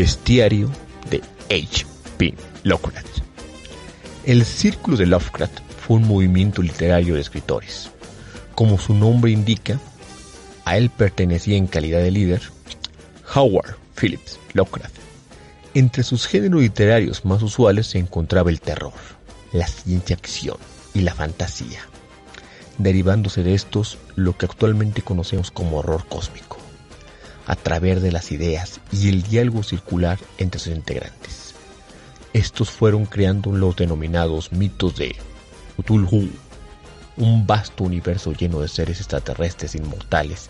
Bestiario de H.P. Lovecraft. El Círculo de Lovecraft fue un movimiento literario de escritores. Como su nombre indica, a él pertenecía en calidad de líder Howard Phillips Lovecraft. Entre sus géneros literarios más usuales se encontraba el terror, la ciencia ficción y la fantasía, derivándose de estos lo que actualmente conocemos como horror cósmico a través de las ideas y el diálogo circular entre sus integrantes. Estos fueron creando los denominados mitos de Cthulhu, un vasto universo lleno de seres extraterrestres inmortales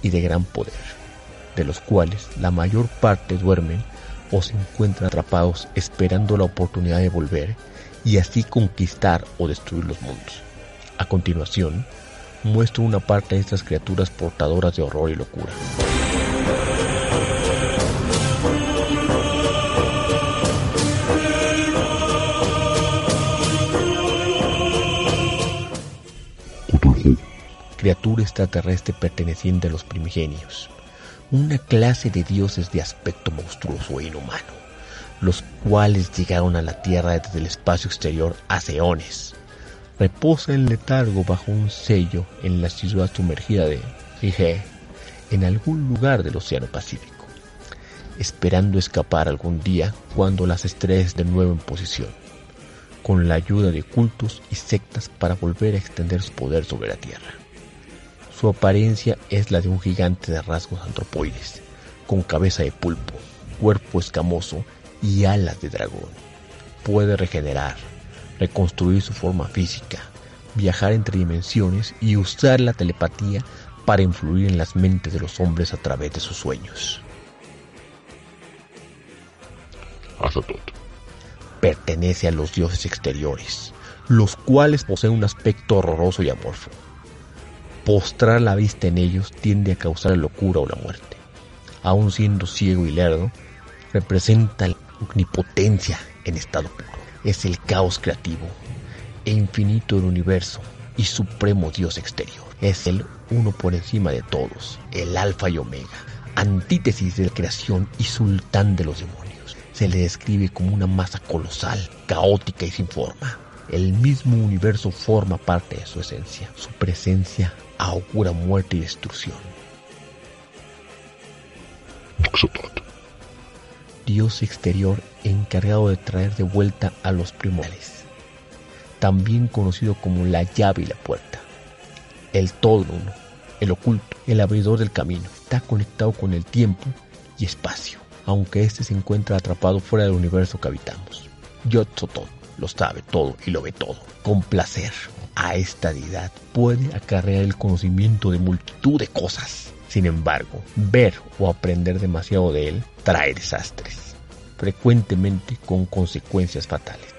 y de gran poder, de los cuales la mayor parte duermen o se encuentran atrapados esperando la oportunidad de volver y así conquistar o destruir los mundos. A continuación, muestro una parte de estas criaturas portadoras de horror y locura. Criatura extraterrestre perteneciente a los primigenios, una clase de dioses de aspecto monstruoso e inhumano, los cuales llegaron a la Tierra desde el espacio exterior hace eones. Reposa en letargo bajo un sello en la ciudad sumergida de Ige, en algún lugar del Océano Pacífico, esperando escapar algún día cuando las estrellas de nuevo en posición, con la ayuda de cultos y sectas para volver a extender su poder sobre la Tierra. Su apariencia es la de un gigante de rasgos antropoides, con cabeza de pulpo, cuerpo escamoso y alas de dragón. Puede regenerar, reconstruir su forma física, viajar entre dimensiones y usar la telepatía para influir en las mentes de los hombres a través de sus sueños. Pertenece a los dioses exteriores, los cuales poseen un aspecto horroroso y amorfo postrar la vista en ellos tiende a causar locura o la muerte. Aun siendo ciego y lerdo, representa la omnipotencia en estado puro. Es el caos creativo e infinito del universo y supremo Dios exterior. Es el uno por encima de todos, el alfa y omega, antítesis de la creación y sultán de los demonios. Se le describe como una masa colosal, caótica y sin forma. El mismo universo forma parte de su esencia. Su presencia augura muerte y destrucción. Dios exterior encargado de traer de vuelta a los primordiales, también conocido como la llave y la puerta, el todo uno, el oculto, el abridor del camino, está conectado con el tiempo y espacio, aunque éste se encuentra atrapado fuera del universo que habitamos. Yotzotot lo sabe todo y lo ve todo, con placer, a esta deidad puede acarrear el conocimiento de multitud de cosas. Sin embargo, ver o aprender demasiado de él trae desastres, frecuentemente con consecuencias fatales.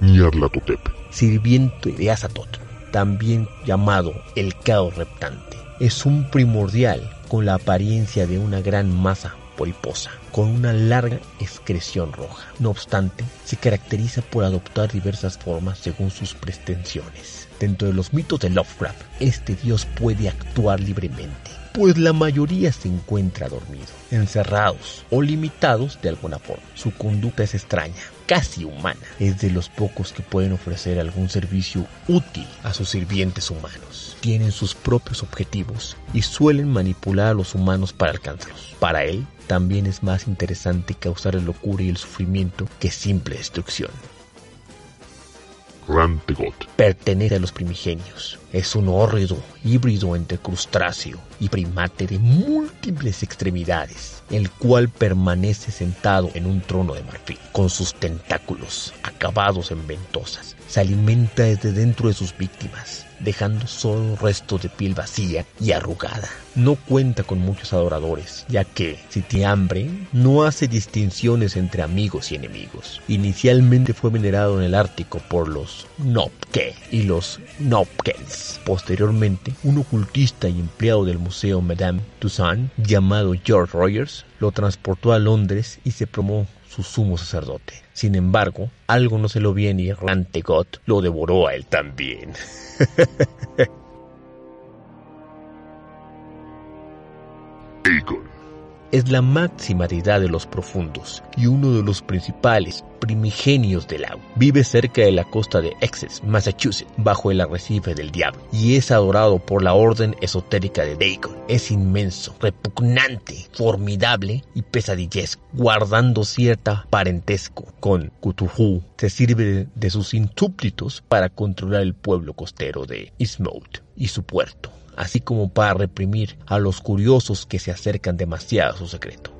Nyarlathotep. Sirviente de Azatoth, también llamado el caos reptante, es un primordial con la apariencia de una gran masa poliposa, con una larga excreción roja. No obstante, se caracteriza por adoptar diversas formas según sus pretensiones. Dentro de los mitos de Lovecraft, este dios puede actuar libremente, pues la mayoría se encuentra dormido, encerrados o limitados de alguna forma. Su conducta es extraña, casi humana. Es de los pocos que pueden ofrecer algún servicio útil a sus sirvientes humanos. Tienen sus propios objetivos y suelen manipular a los humanos para alcanzarlos. Para él, también es más interesante causar la locura y el sufrimiento que simple destrucción. Rantegot. Pertenece a los primigenios, es un hórrido híbrido entre crustáceo y primate de múltiples extremidades, el cual permanece sentado en un trono de marfil, con sus tentáculos acabados en ventosas. Se alimenta desde dentro de sus víctimas, dejando solo resto de piel vacía y arrugada. No cuenta con muchos adoradores, ya que, si tiene hambre, no hace distinciones entre amigos y enemigos. Inicialmente fue venerado en el Ártico por los Nopke y los Nopkens. Posteriormente, un ocultista y empleado del Museo Madame Toussaint, llamado George Rogers, lo transportó a Londres y se promó su sumo sacerdote. Sin embargo, algo no se lo bien y errante God lo devoró a él también. es la máxima deidad de los profundos y uno de los principales primigenios del agua. Vive cerca de la costa de Essex, Massachusetts, bajo el arrecife del diablo, y es adorado por la orden esotérica de Dagon. Es inmenso, repugnante, formidable y pesadillesco, guardando cierta parentesco con Cthulhu. Se sirve de sus insúplitos para controlar el pueblo costero de Ismouth y su puerto así como para reprimir a los curiosos que se acercan demasiado a su secreto.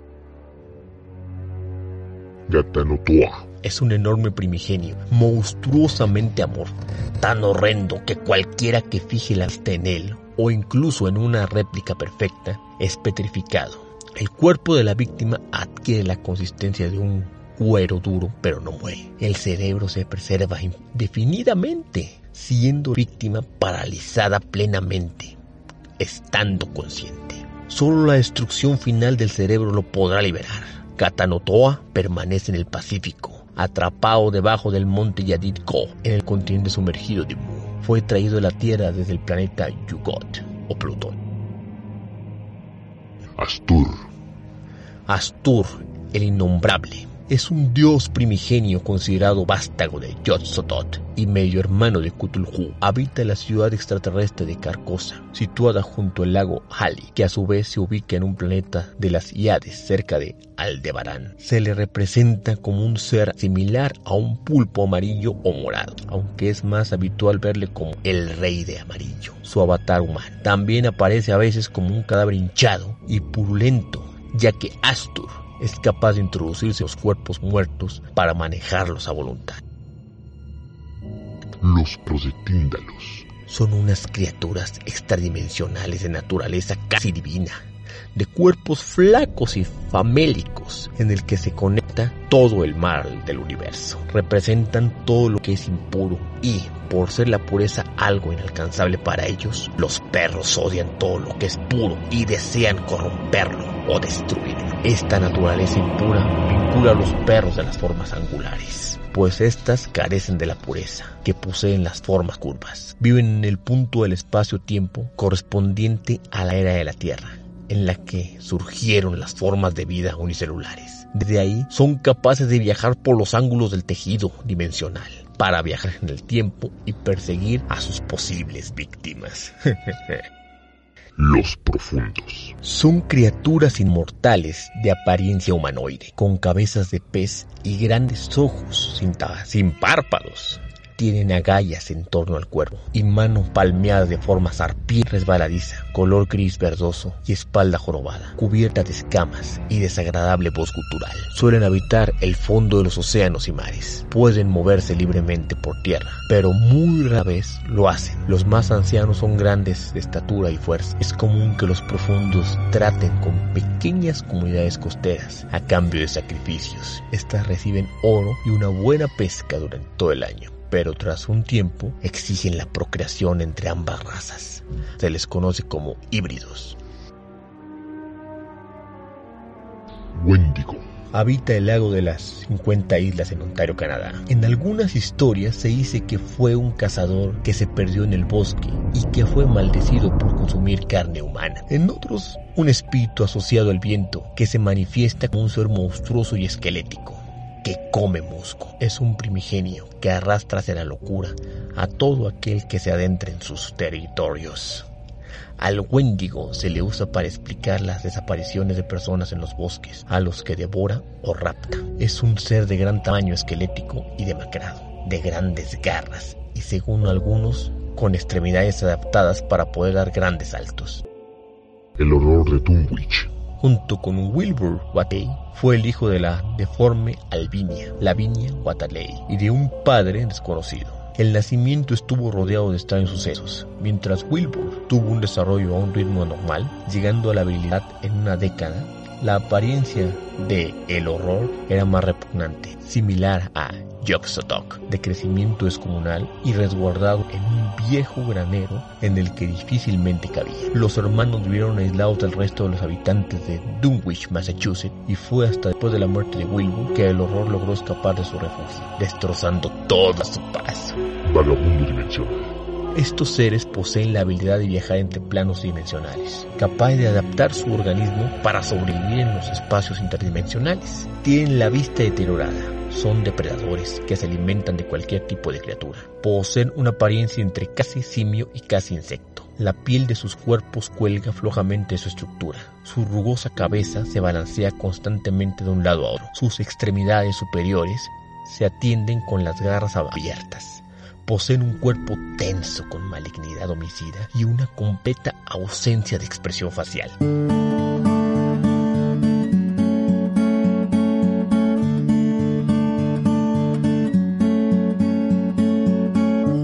Es un enorme primigenio, monstruosamente amorfo, tan horrendo que cualquiera que fije la vista en él, o incluso en una réplica perfecta, es petrificado. El cuerpo de la víctima adquiere la consistencia de un cuero duro, pero no muere. El cerebro se preserva indefinidamente, siendo víctima paralizada plenamente estando consciente. Solo la destrucción final del cerebro lo podrá liberar. Katanotoa permanece en el Pacífico, atrapado debajo del monte Yadid Ko, en el continente sumergido de Mu. Fue traído a la Tierra desde el planeta Yugot o Plutón. Astur. Astur, el innombrable, es un dios primigenio considerado vástago de Yotzotot y medio hermano de Cthulhu. Habita la ciudad extraterrestre de Carcosa, situada junto al lago Hali, que a su vez se ubica en un planeta de las Iades cerca de Aldebarán. Se le representa como un ser similar a un pulpo amarillo o morado, aunque es más habitual verle como el rey de amarillo, su avatar humano. También aparece a veces como un cadáver hinchado y purulento, ya que Astur es capaz de introducirse a los cuerpos muertos para manejarlos a voluntad. Los prosetíndalos son unas criaturas extradimensionales de naturaleza casi divina, de cuerpos flacos y famélicos en el que se conecta todo el mal del universo. Representan todo lo que es impuro y, por ser la pureza algo inalcanzable para ellos, los perros odian todo lo que es puro y desean corromperlo o destruirlo. Esta naturaleza impura vincula a los perros de las formas angulares, pues éstas carecen de la pureza que poseen las formas curvas. Viven en el punto del espacio-tiempo correspondiente a la era de la Tierra, en la que surgieron las formas de vida unicelulares. Desde ahí son capaces de viajar por los ángulos del tejido dimensional para viajar en el tiempo y perseguir a sus posibles víctimas. Los profundos. Son criaturas inmortales de apariencia humanoide, con cabezas de pez y grandes ojos sin, sin párpados tienen agallas en torno al cuerpo y manos palmeadas de forma sarpía resbaladiza, color gris verdoso y espalda jorobada, cubierta de escamas y desagradable voz gutural. Suelen habitar el fondo de los océanos y mares. Pueden moverse libremente por tierra, pero muy rara vez lo hacen. Los más ancianos son grandes de estatura y fuerza. Es común que los profundos traten con pequeñas comunidades costeras a cambio de sacrificios. Estas reciben oro y una buena pesca durante todo el año pero tras un tiempo exigen la procreación entre ambas razas. Se les conoce como híbridos. Wendigo. Habita el lago de las 50 islas en Ontario, Canadá. En algunas historias se dice que fue un cazador que se perdió en el bosque y que fue maldecido por consumir carne humana. En otros, un espíritu asociado al viento que se manifiesta como un ser monstruoso y esquelético que come musgo. Es un primigenio que arrastra hacia la locura a todo aquel que se adentre en sus territorios. Al Wendigo se le usa para explicar las desapariciones de personas en los bosques, a los que devora o rapta. Es un ser de gran tamaño esquelético y demacrado, de grandes garras y según algunos con extremidades adaptadas para poder dar grandes saltos. El horror de Dunwich. Junto con Wilbur Watley, fue el hijo de la deforme Albinia, Lavinia Watley, y de un padre desconocido. El nacimiento estuvo rodeado de extraños sucesos, mientras Wilbur tuvo un desarrollo a un ritmo anormal, llegando a la habilidad en una década. La apariencia de El Horror era más repugnante, similar a Yoxotok, de crecimiento descomunal y resguardado en un viejo granero en el que difícilmente cabía. Los hermanos vivieron aislados del resto de los habitantes de Dunwich, Massachusetts, y fue hasta después de la muerte de Wilbur que el horror logró escapar de su refugio, destrozando toda su paz. Vagabundo dimensional. Estos seres poseen la habilidad de viajar entre planos dimensionales, capaz de adaptar su organismo para sobrevivir en los espacios interdimensionales. Tienen la vista deteriorada, son depredadores que se alimentan de cualquier tipo de criatura. Poseen una apariencia entre casi simio y casi insecto. La piel de sus cuerpos cuelga flojamente de su estructura. Su rugosa cabeza se balancea constantemente de un lado a otro. Sus extremidades superiores se atienden con las garras abiertas. Poseen un cuerpo tenso con malignidad homicida y una completa ausencia de expresión facial.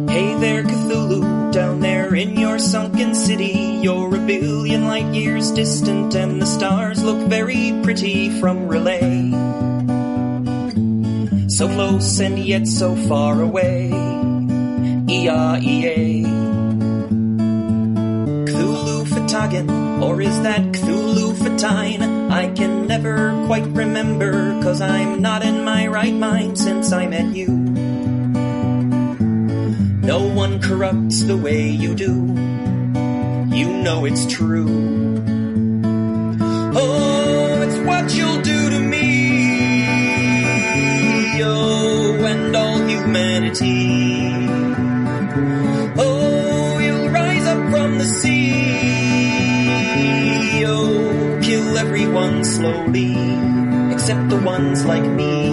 Hey there, Cthulhu, down there in your sunken city. You're a billion light years distant, and the stars look very pretty from relay. So close and yet so far away. E-I-E-A. Cthulhu Fatagan, or is that Cthulhu Fatine? I can never quite remember, cause I'm not in my right mind since I met you. No one corrupts the way you do. You know it's true. Oh, it's what you'll do to me. Oh, and all humanity. Slowly, except the ones like me.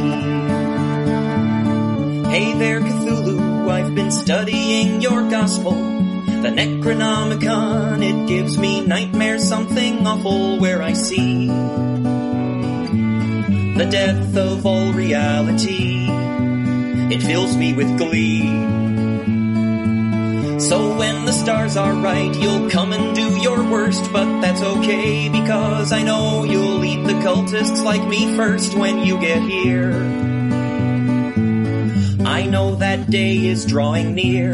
Hey there, Cthulhu, I've been studying your gospel. The Necronomicon, it gives me nightmares, something awful where I see the death of all reality. It fills me with glee. So when the stars are right, you'll come and do your worst, but that's okay because I know you'll the cultists like me first when you get here. I know that day is drawing near.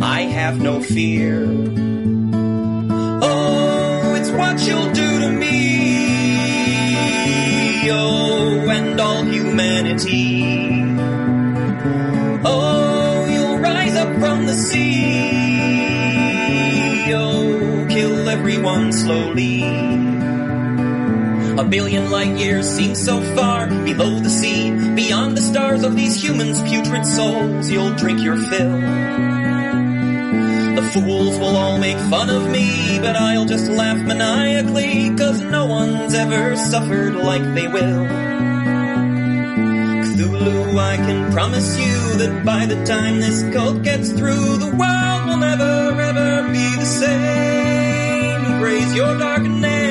I have no fear. Oh, it's what you'll do to me. Oh, and all humanity. Oh, you'll rise up from the sea. Oh, kill everyone slowly. A billion light years seem so far below the sea, beyond the stars of these humans' putrid souls. You'll drink your fill. The fools will all make fun of me, but I'll just laugh maniacally, cause no one's ever suffered like they will. Cthulhu, I can promise you that by the time this cult gets through, the world will never ever be the same. Praise your dark name.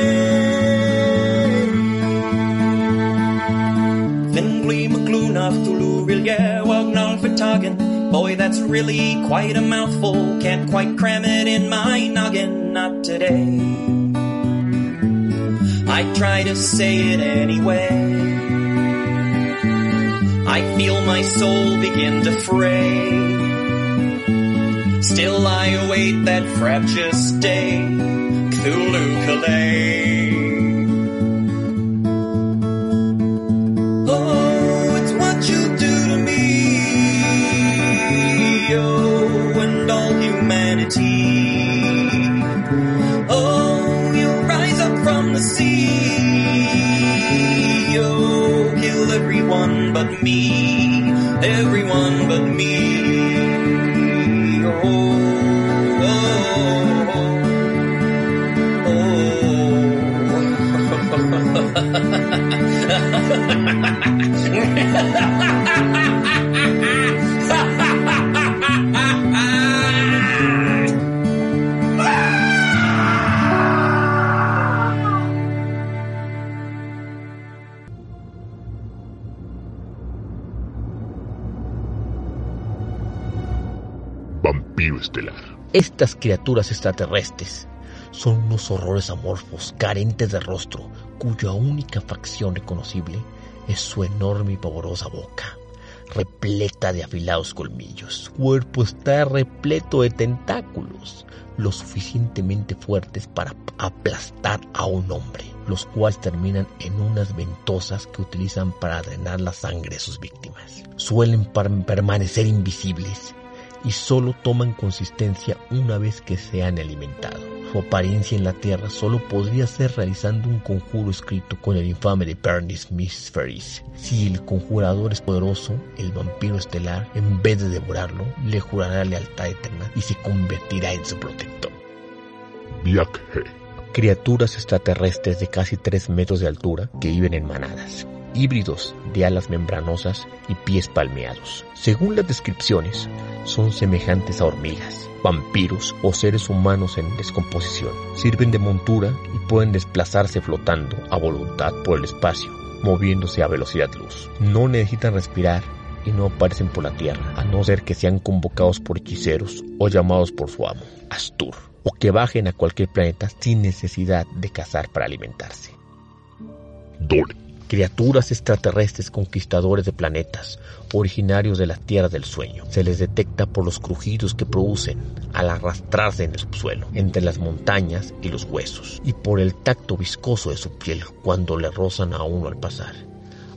McClunaf Thulu Rilye Wagnal Fatagan. Boy, that's really quite a mouthful. Can't quite cram it in my noggin, not today. I try to say it anyway. I feel my soul begin to fray. Still I await that fraptious day, Cthulhu Calais. Estas criaturas extraterrestres son unos horrores amorfos, carentes de rostro, cuya única facción reconocible es su enorme y pavorosa boca, repleta de afilados colmillos. Su cuerpo está repleto de tentáculos, lo suficientemente fuertes para aplastar a un hombre, los cuales terminan en unas ventosas que utilizan para drenar la sangre de sus víctimas. Suelen permanecer invisibles y solo toman consistencia una vez que se han alimentado. Su apariencia en la Tierra solo podría ser realizando un conjuro escrito con el infame de Bernie Smith Ferris. Si el conjurador es poderoso, el vampiro estelar, en vez de devorarlo, le jurará lealtad eterna y se convertirá en su protector. Viaje. Criaturas extraterrestres de casi 3 metros de altura que viven en manadas híbridos de alas membranosas y pies palmeados. Según las descripciones, son semejantes a hormigas, vampiros o seres humanos en descomposición. Sirven de montura y pueden desplazarse flotando a voluntad por el espacio, moviéndose a velocidad luz. No necesitan respirar y no aparecen por la tierra, a no ser que sean convocados por hechiceros o llamados por su amo, Astur, o que bajen a cualquier planeta sin necesidad de cazar para alimentarse. Dole criaturas extraterrestres conquistadores de planetas, originarios de la Tierra del Sueño. Se les detecta por los crujidos que producen al arrastrarse en el subsuelo, entre las montañas y los huesos, y por el tacto viscoso de su piel cuando le rozan a uno al pasar.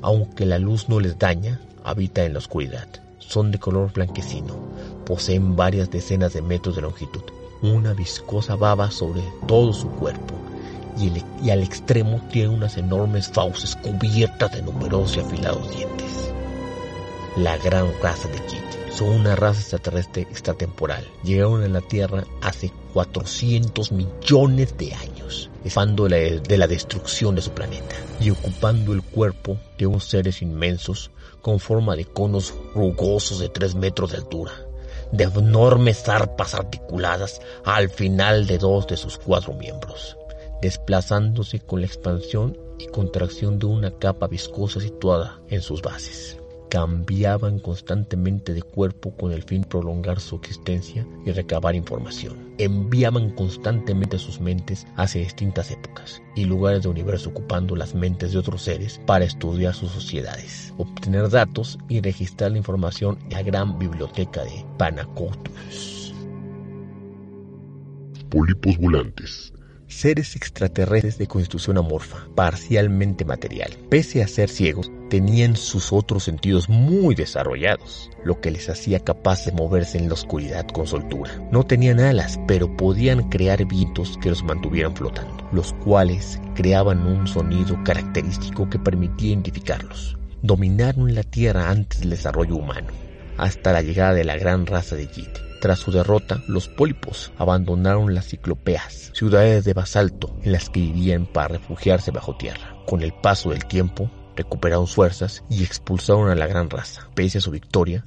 Aunque la luz no les daña, habita en la oscuridad. Son de color blanquecino, poseen varias decenas de metros de longitud, una viscosa baba sobre todo su cuerpo y, al extremo tiene unas enormes fauces cubiertas de numerosos y afilados dientes. La gran raza de Kit son una raza extraterrestre extratemporal. Llegaron a la Tierra hace 400 millones de años, escapando de la, de la destrucción de su planeta y ocupando el cuerpo de unos seres inmensos con forma de conos rugosos de 3 metros de altura, de enormes zarpas articuladas al final de dos de sus cuatro miembros desplazándose con la expansión y contracción de una capa viscosa situada en sus bases. Cambiaban constantemente de cuerpo con el fin de prolongar su existencia y recabar información. Enviaban constantemente sus mentes hacia distintas épocas y lugares del universo ocupando las mentes de otros seres para estudiar sus sociedades, obtener datos y registrar la información en la gran biblioteca de Panacotus. Pólipos volantes seres extraterrestres de constitución amorfa, parcialmente material. Pese a ser ciegos, tenían sus otros sentidos muy desarrollados, lo que les hacía capaz de moverse en la oscuridad con soltura. No tenían alas, pero podían crear vientos que los mantuvieran flotando, los cuales creaban un sonido característico que permitía identificarlos. Dominaron la Tierra antes del desarrollo humano, hasta la llegada de la gran raza de Jit tras su derrota, los pólipos abandonaron las ciclopeas, ciudades de basalto en las que vivían para refugiarse bajo tierra. Con el paso del tiempo, recuperaron fuerzas y expulsaron a la gran raza. Pese a su victoria,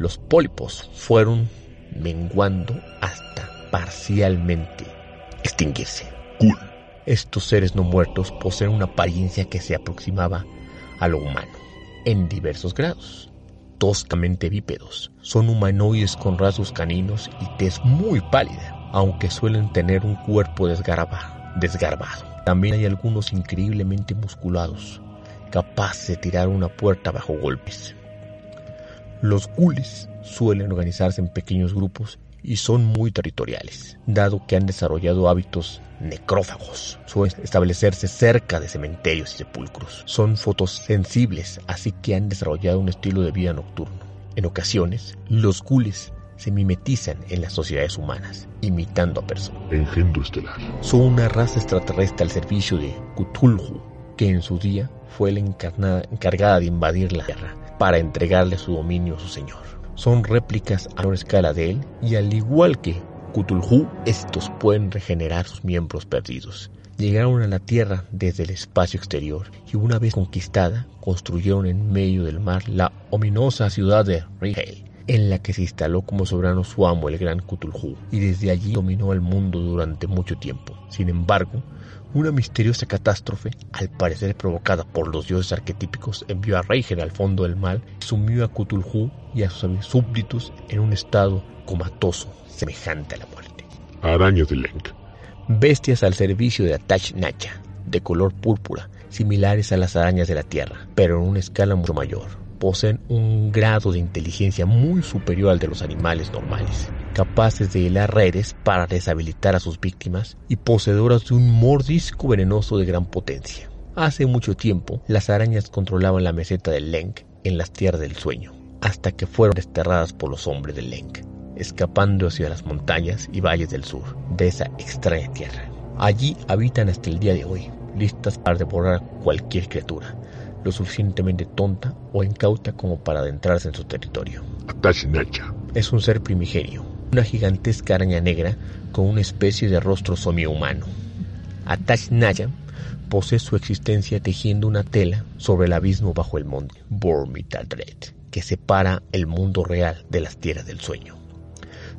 los pólipos fueron menguando hasta parcialmente extinguirse. Estos seres no muertos poseen una apariencia que se aproximaba a lo humano en diversos grados toscamente bípedos. Son humanoides con rasgos caninos y tez muy pálida, aunque suelen tener un cuerpo desgarbado. También hay algunos increíblemente musculados, capaces de tirar una puerta bajo golpes. Los gules suelen organizarse en pequeños grupos y son muy territoriales, dado que han desarrollado hábitos necrófagos. Suelen establecerse cerca de cementerios y sepulcros. Son fotosensibles, así que han desarrollado un estilo de vida nocturno. En ocasiones, los gules se mimetizan en las sociedades humanas, imitando a personas. Engendro estelar. Son una raza extraterrestre al servicio de Cthulhu, que en su día fue la encargada de invadir la Tierra para entregarle su dominio a su señor son réplicas a menor escala de él y al igual que Cthulhu, estos pueden regenerar sus miembros perdidos. Llegaron a la Tierra desde el espacio exterior y una vez conquistada construyeron en medio del mar la ominosa ciudad de Rigel, en la que se instaló como soberano su amo, el gran Cthulhu, y desde allí dominó el mundo durante mucho tiempo. Sin embargo, una misteriosa catástrofe, al parecer provocada por los dioses arquetípicos, envió a Reiger al fondo del mal, sumió a Cthulhu y a sus súbditos en un estado comatoso, semejante a la muerte. Arañas de Lenk. Bestias al servicio de Atach Nacha, de color púrpura, similares a las arañas de la Tierra, pero en una escala mucho mayor poseen un grado de inteligencia muy superior al de los animales normales, capaces de hilar redes para deshabilitar a sus víctimas y poseedoras de un mordisco venenoso de gran potencia. Hace mucho tiempo, las arañas controlaban la meseta del Lenk en las tierras del sueño, hasta que fueron desterradas por los hombres del Lenk, escapando hacia las montañas y valles del sur de esa extraña tierra. Allí habitan hasta el día de hoy, listas para devorar cualquier criatura, lo suficientemente tonta o incauta como para adentrarse en su territorio. Es un ser primigenio, una gigantesca araña negra con una especie de rostro semi-humano. Naya posee su existencia tejiendo una tela sobre el abismo bajo el monte Bormitadred, que separa el mundo real de las tierras del sueño.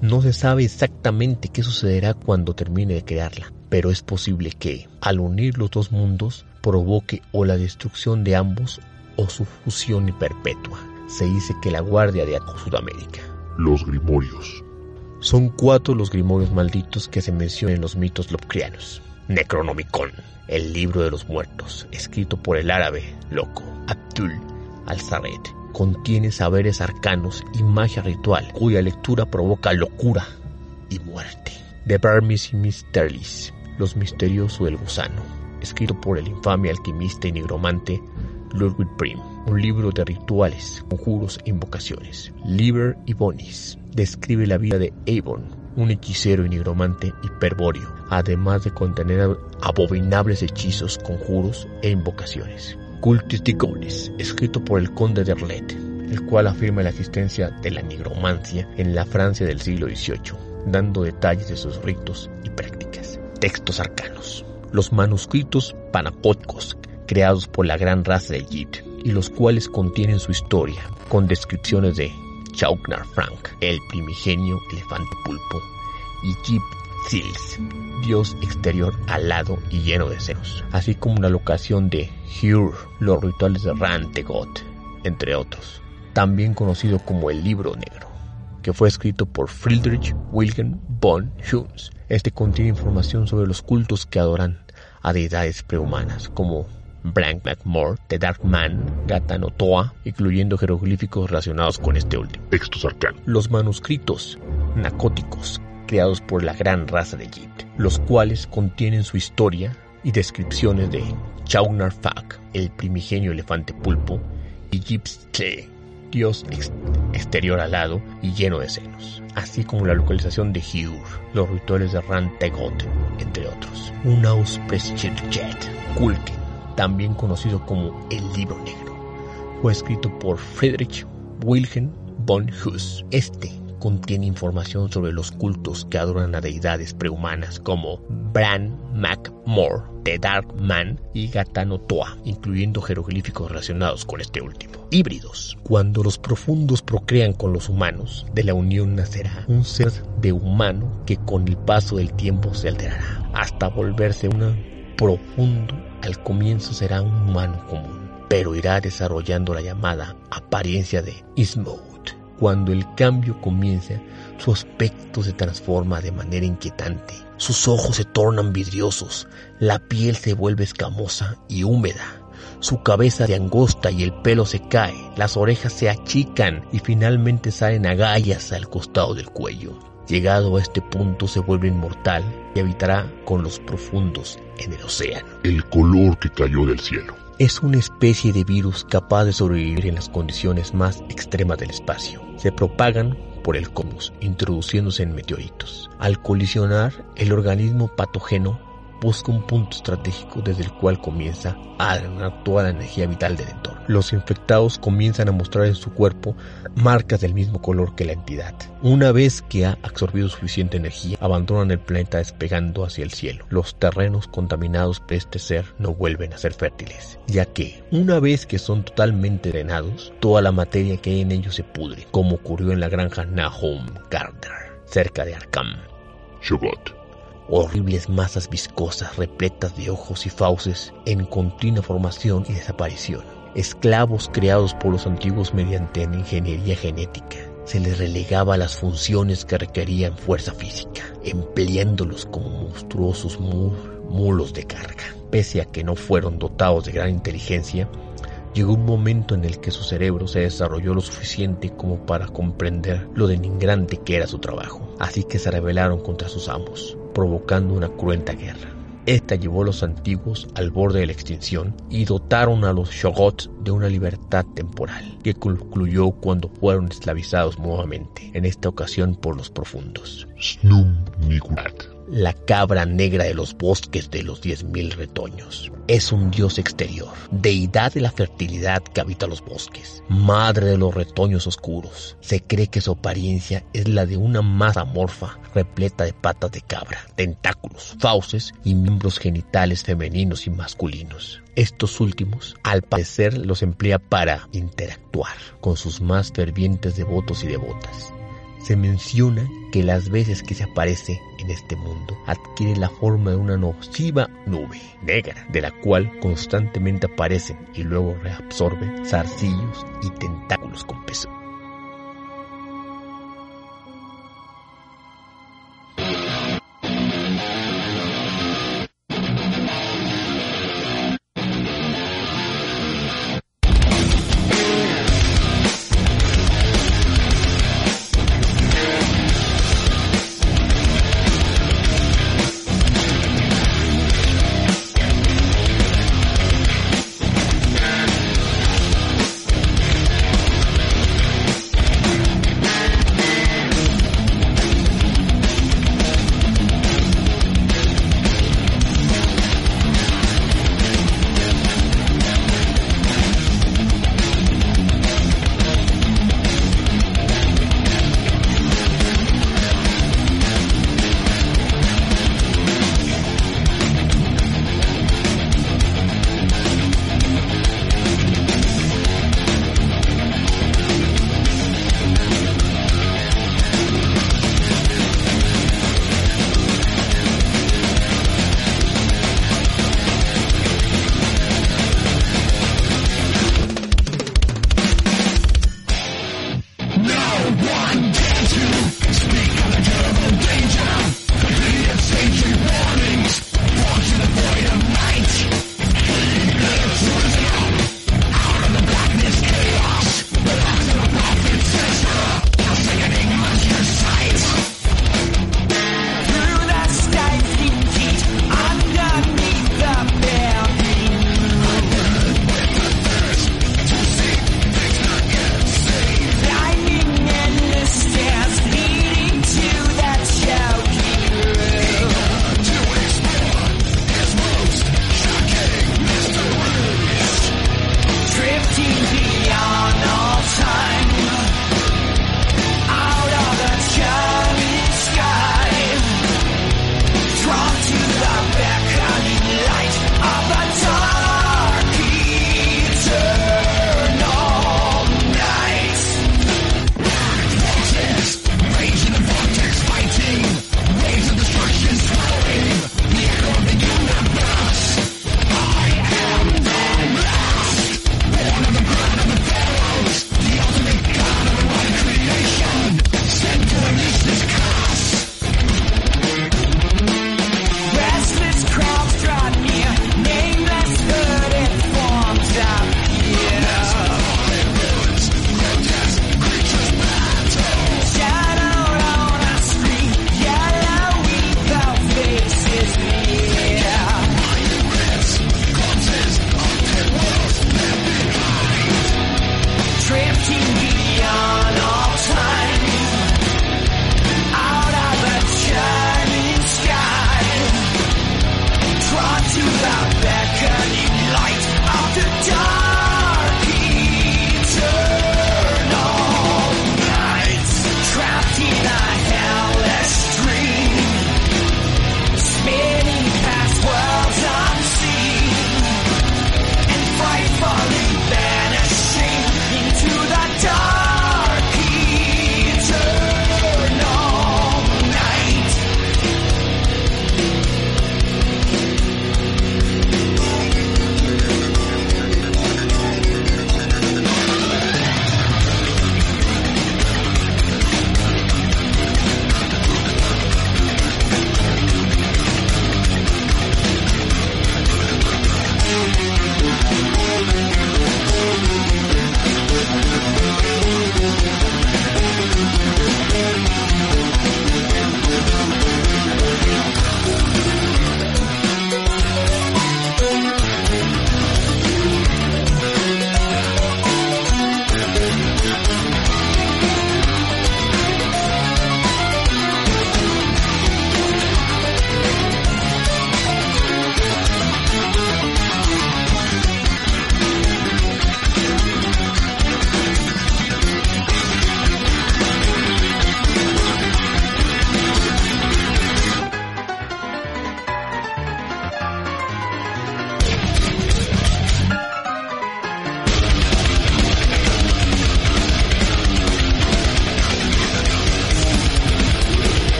No se sabe exactamente qué sucederá cuando termine de crearla, pero es posible que, al unir los dos mundos, provoque o la destrucción de ambos o su fusión perpetua. Se dice que la guardia de Sudamérica. Los Grimorios. Son cuatro los Grimorios malditos que se mencionan en los mitos lovecraftianos. Necronomicon, el libro de los muertos, escrito por el árabe loco Abdul al-Sared, contiene saberes arcanos y magia ritual, cuya lectura provoca locura y muerte. The Burmese Mysteries, los misteriosos del gusano, escrito por el infame alquimista y nigromante Ludwig Prim, un libro de rituales, conjuros e invocaciones. Liber y Bonis describe la vida de Avon, un hechicero y nigromante hiperbóreo, además de contener abominables hechizos, conjuros e invocaciones. Cultus Gonis, escrito por el conde de Arlette, el cual afirma la existencia de la nigromancia en la Francia del siglo XVIII, dando detalles de sus ritos y prácticas. Textos arcanos los manuscritos panacóticos creados por la gran raza de Yid y los cuales contienen su historia con descripciones de Chauknar Frank, el primigenio elefante pulpo, y Jib Sils, dios exterior alado y lleno de senos, así como una locación de Hur, los rituales de Rantegot, entre otros, también conocido como el Libro Negro, que fue escrito por Friedrich Wilhelm von Huns, este contiene información sobre los cultos que adoran a deidades prehumanas, como Blank McMore, The Dark Man, Gatanotoa, incluyendo jeroglíficos relacionados con este último. Textos arcanos. Los manuscritos nacóticos creados por la gran raza de Egypt, los cuales contienen su historia y descripciones de Chaugnar Fak, el primigenio elefante pulpo, y Gypsy dios exterior alado y lleno de senos, así como la localización de Hyur, los rituales de Rantegot, entre otros. Un Preschirchet, Kulken, también conocido como el Libro Negro, fue escrito por Friedrich Wilhelm von Huss. Este contiene información sobre los cultos que adoran a deidades prehumanas como Bran MacMore, The Dark Man y Gatanotoa, incluyendo jeroglíficos relacionados con este último. Híbridos. Cuando los profundos procrean con los humanos, de la unión nacerá un ser de humano que con el paso del tiempo se alterará hasta volverse un profundo. Al comienzo será un humano común, pero irá desarrollando la llamada apariencia de Ismo cuando el cambio comienza, su aspecto se transforma de manera inquietante. Sus ojos se tornan vidriosos, la piel se vuelve escamosa y húmeda. Su cabeza se angosta y el pelo se cae, las orejas se achican y finalmente salen agallas al costado del cuello. Llegado a este punto se vuelve inmortal y habitará con los profundos en el océano. El color que cayó del cielo es una especie de virus capaz de sobrevivir en las condiciones más extremas del espacio. Se propagan por el cosmos, introduciéndose en meteoritos. Al colisionar, el organismo patógeno busca un punto estratégico desde el cual comienza a drenar toda la energía vital del entorno. Los infectados comienzan a mostrar en su cuerpo marcas del mismo color que la entidad. Una vez que ha absorbido suficiente energía, abandonan el planeta despegando hacia el cielo. Los terrenos contaminados por este ser no vuelven a ser fértiles, ya que una vez que son totalmente drenados, toda la materia que hay en ellos se pudre, como ocurrió en la granja Nahum Gardner, cerca de Arkham. Shogot. Horribles masas viscosas repletas de ojos y fauces en continua formación y desaparición. Esclavos creados por los antiguos mediante ingeniería genética. Se les relegaba las funciones que requerían fuerza física, empleándolos como monstruosos mu- mulos de carga. Pese a que no fueron dotados de gran inteligencia, Llegó un momento en el que su cerebro se desarrolló lo suficiente como para comprender lo denigrante que era su trabajo, así que se rebelaron contra sus amos, provocando una cruenta guerra. Esta llevó a los antiguos al borde de la extinción y dotaron a los Shogots de una libertad temporal, que concluyó cuando fueron esclavizados nuevamente, en esta ocasión por los profundos. Snum Nigurat. La cabra negra de los bosques de los diez mil retoños. Es un dios exterior, deidad de la fertilidad que habita los bosques, madre de los retoños oscuros. Se cree que su apariencia es la de una masa amorfa repleta de patas de cabra, tentáculos, fauces y miembros genitales femeninos y masculinos. Estos últimos, al parecer, los emplea para interactuar con sus más fervientes devotos y devotas. Se menciona que las veces que se aparece en este mundo adquiere la forma de una nociva nube negra, de la cual constantemente aparecen y luego reabsorben zarcillos y tentáculos con peso.